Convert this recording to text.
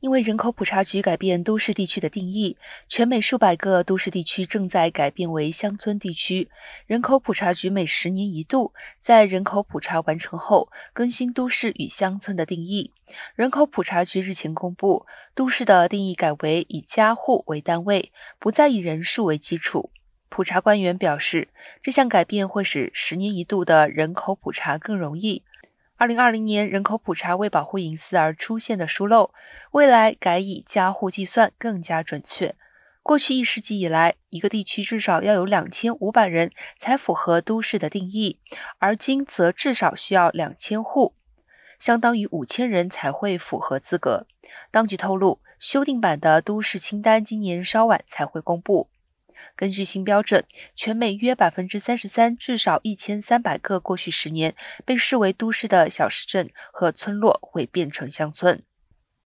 因为人口普查局改变都市地区的定义，全美数百个都市地区正在改变为乡村地区。人口普查局每十年一度在人口普查完成后更新都市与乡村的定义。人口普查局日前公布，都市的定义改为以家户为单位，不再以人数为基础。普查官员表示，这项改变会使十年一度的人口普查更容易。二零二零年人口普查为保护隐私而出现的疏漏，未来改以家户计算更加准确。过去一世纪以来，一个地区至少要有两千五百人才符合都市的定义，而今则至少需要两千户，相当于五千人才会符合资格。当局透露，修订版的都市清单今年稍晚才会公布。根据新标准，全美约百分之三十三，至少一千三百个过去十年被视为都市的小市镇和村落会变成乡村。